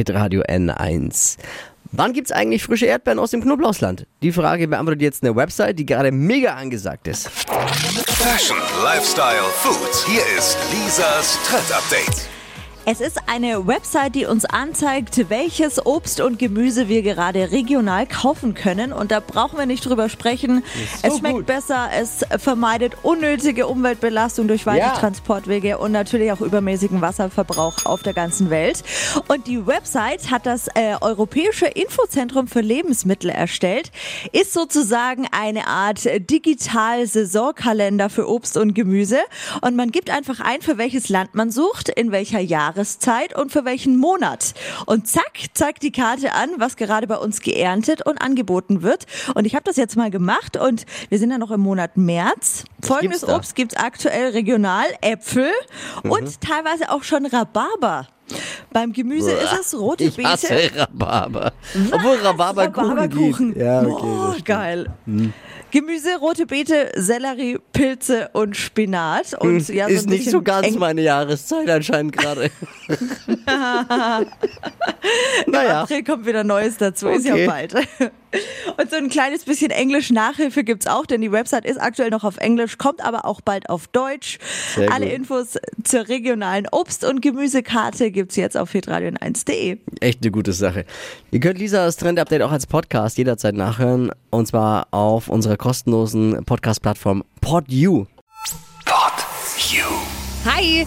Hitradio N1. Wann gibt's eigentlich frische Erdbeeren aus dem Knoblauchsland? Die Frage beantwortet jetzt eine Website, die gerade mega angesagt ist. Fashion, Lifestyle, Food. Hier ist Lisas Trend Update. Es ist eine Website, die uns anzeigt, welches Obst und Gemüse wir gerade regional kaufen können. Und da brauchen wir nicht drüber sprechen. so es schmeckt gut. besser, es vermeidet unnötige Umweltbelastung durch weite Ja. Transportwege und natürlich auch übermäßigen Wasserverbrauch auf der ganzen Welt. Und die Website hat das äh, Europäische Infozentrum für Lebensmittel erstellt. Ist sozusagen eine Art Digital-Saisonkalender für Obst und Gemüse. Und man gibt einfach ein, für welches Land man sucht, in welcher Jahreszeit und für welchen Monat. Und zack, zeigt die Karte an, was gerade bei uns geerntet und angeboten wird. Und ich habe das jetzt mal gemacht und wir sind ja noch im Monat März. Folgendes gibt's? Obst gibt's aktuell regional, Äpfel und teilweise auch schon Rhabarber. Beim Gemüse ist es rote Ich Beete. hasse Rhabarber. Obwohl Rhabarberkuchen Rhabarberkuchen. Ja, okay. oh, geil. Gemüse, rote Beete, Sellerie, Pilze und Spinat. Und ja, so ist nicht so ganz eng- meine Jahreszeit anscheinend gerade. Im naja. April kommt wieder Neues dazu, ist ja Okay. bald. Und so ein kleines bisschen Englisch-Nachhilfe gibt's auch, denn die Website ist aktuell noch auf Englisch, kommt aber auch bald auf Deutsch. Sehr Alle gut. Infos zur regionalen Obst- und Gemüsekarte gibt's jetzt auf hitradion1.de. Echt eine gute Sache. Ihr könnt Lisas Trend-Update auch als Podcast jederzeit nachhören. Und zwar auf unserer kostenlosen Podcast-Plattform PodU. Pod You. Hi,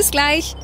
Bis gleich.